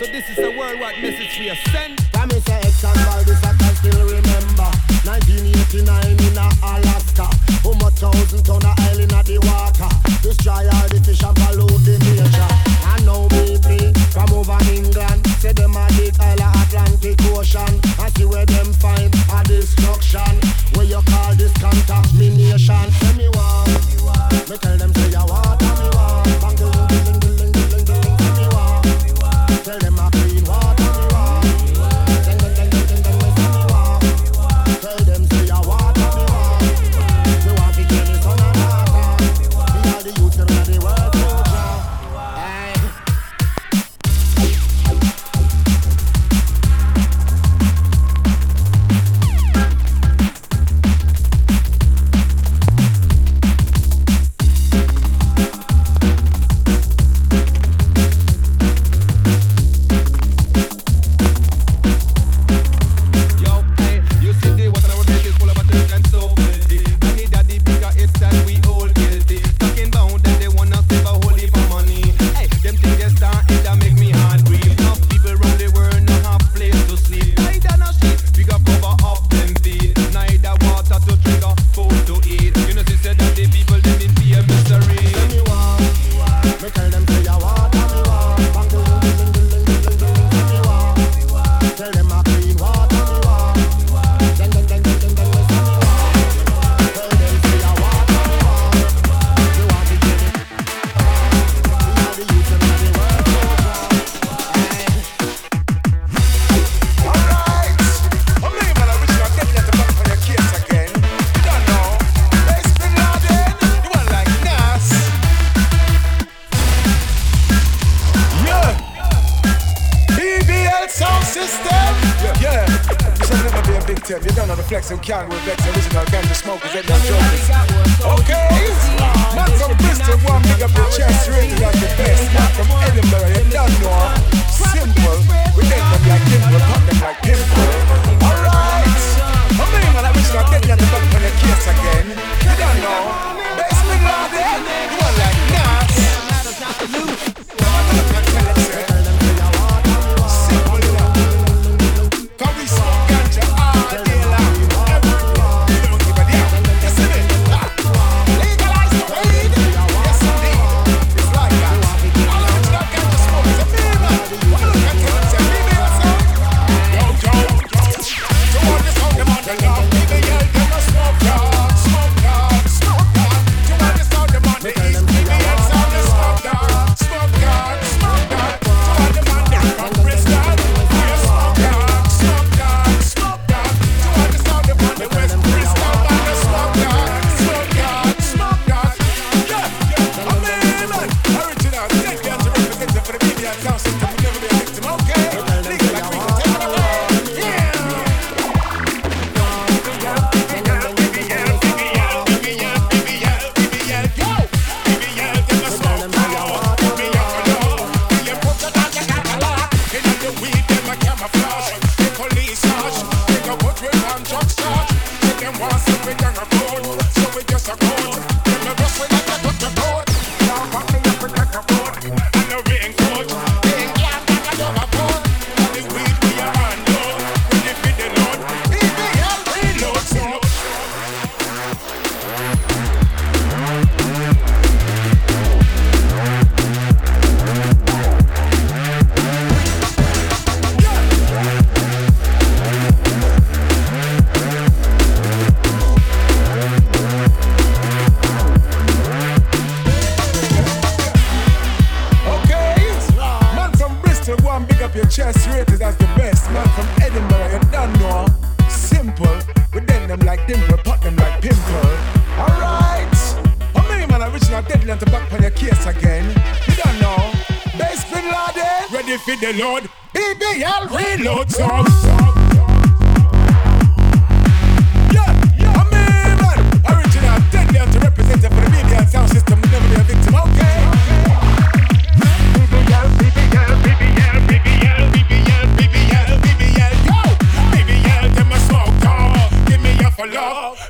So this is a worldwide message we are sending. You don't know the flex and can with vex original ganja smokers. Ain't no jokers. Okay.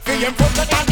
VM from the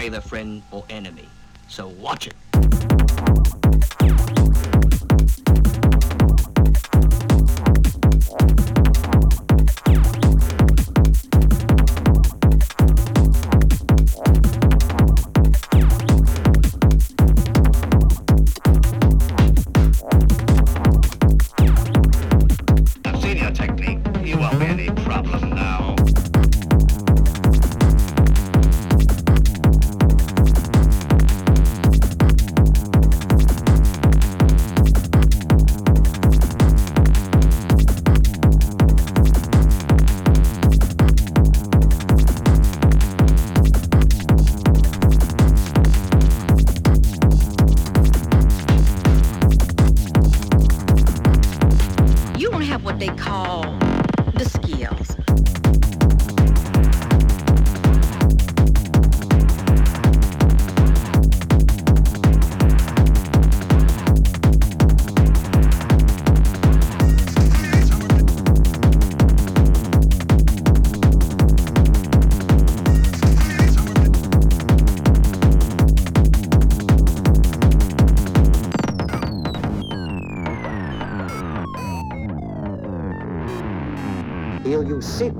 either friend or enemy. So watch it.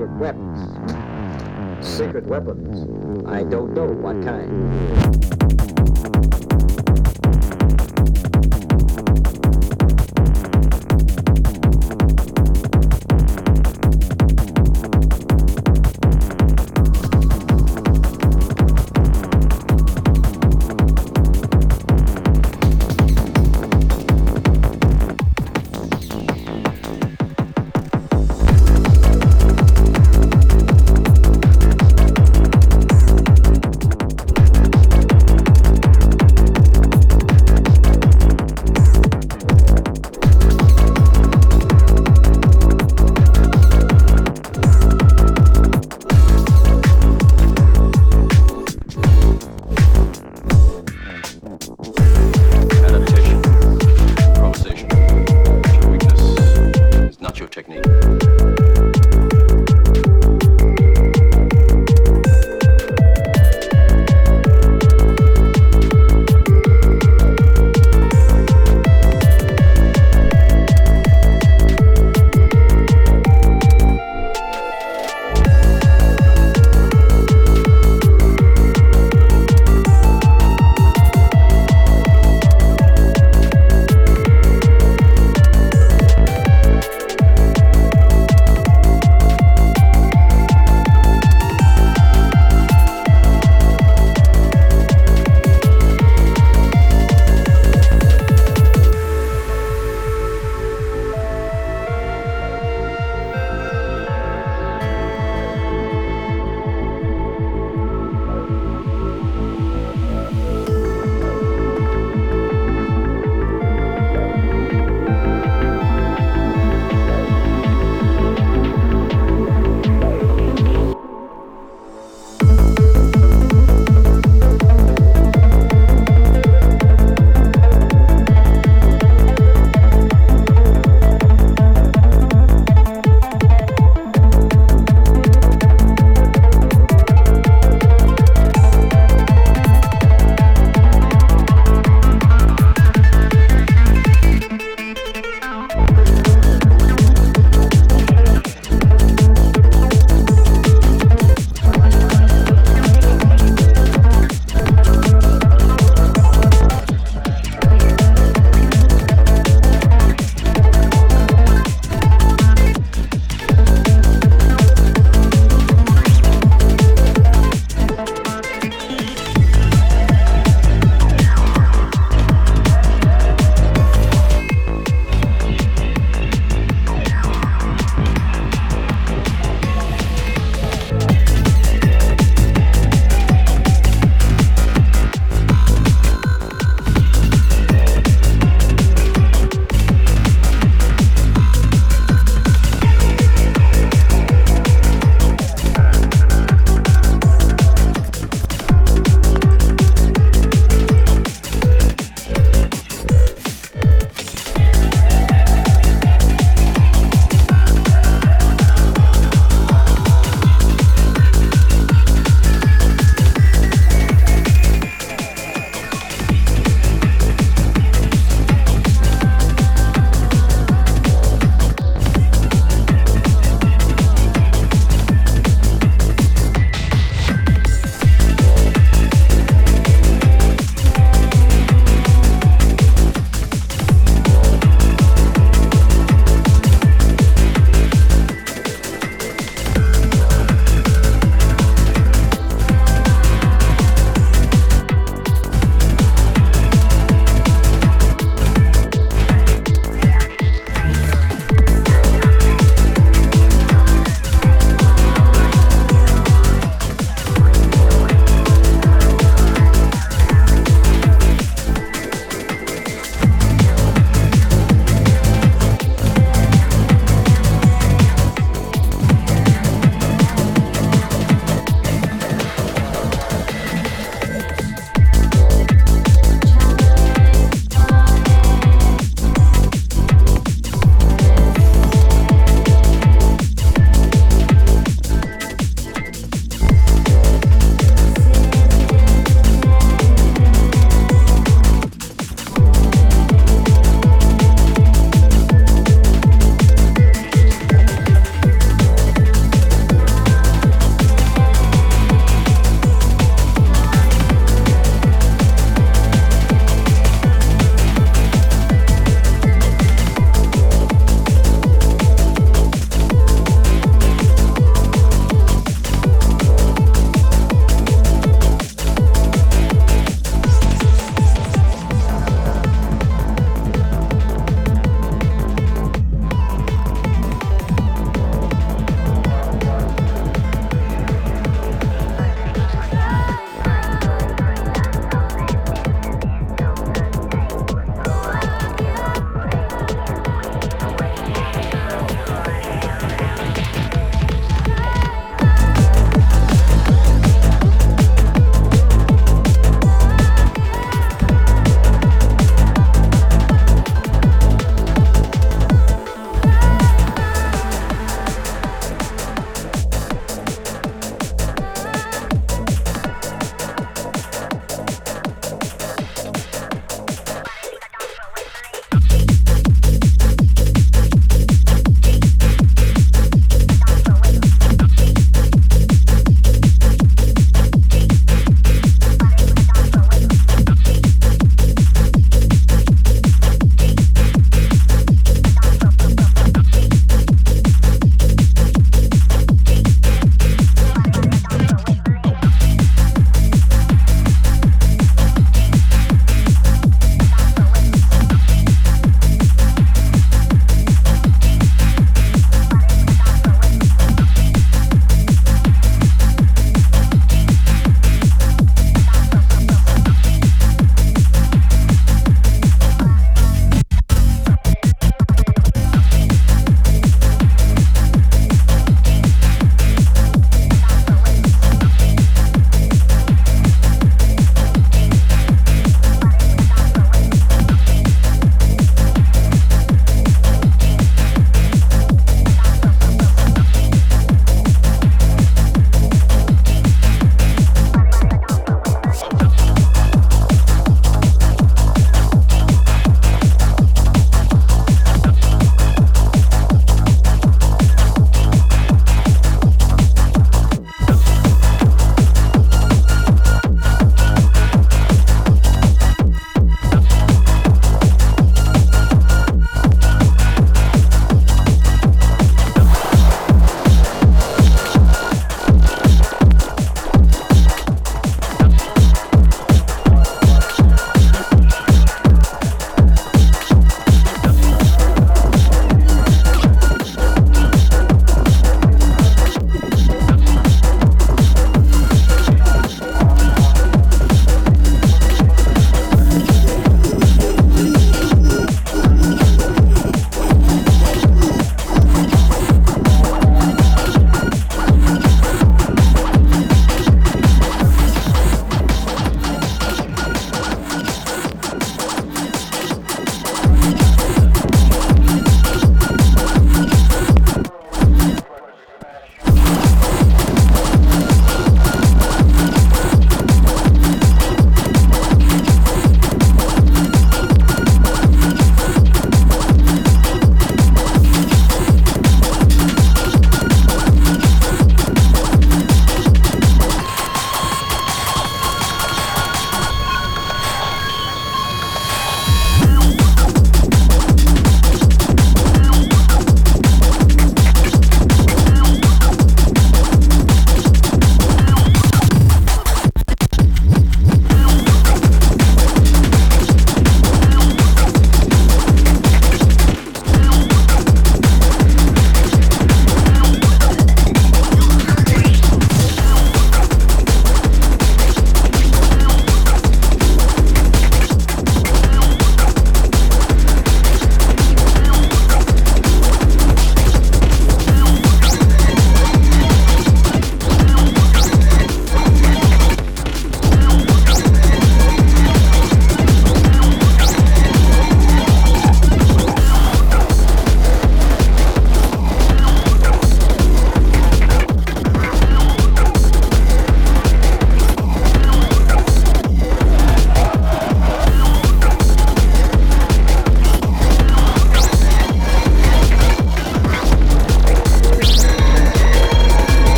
secret weapons. Secret weapons. I don't know what kind.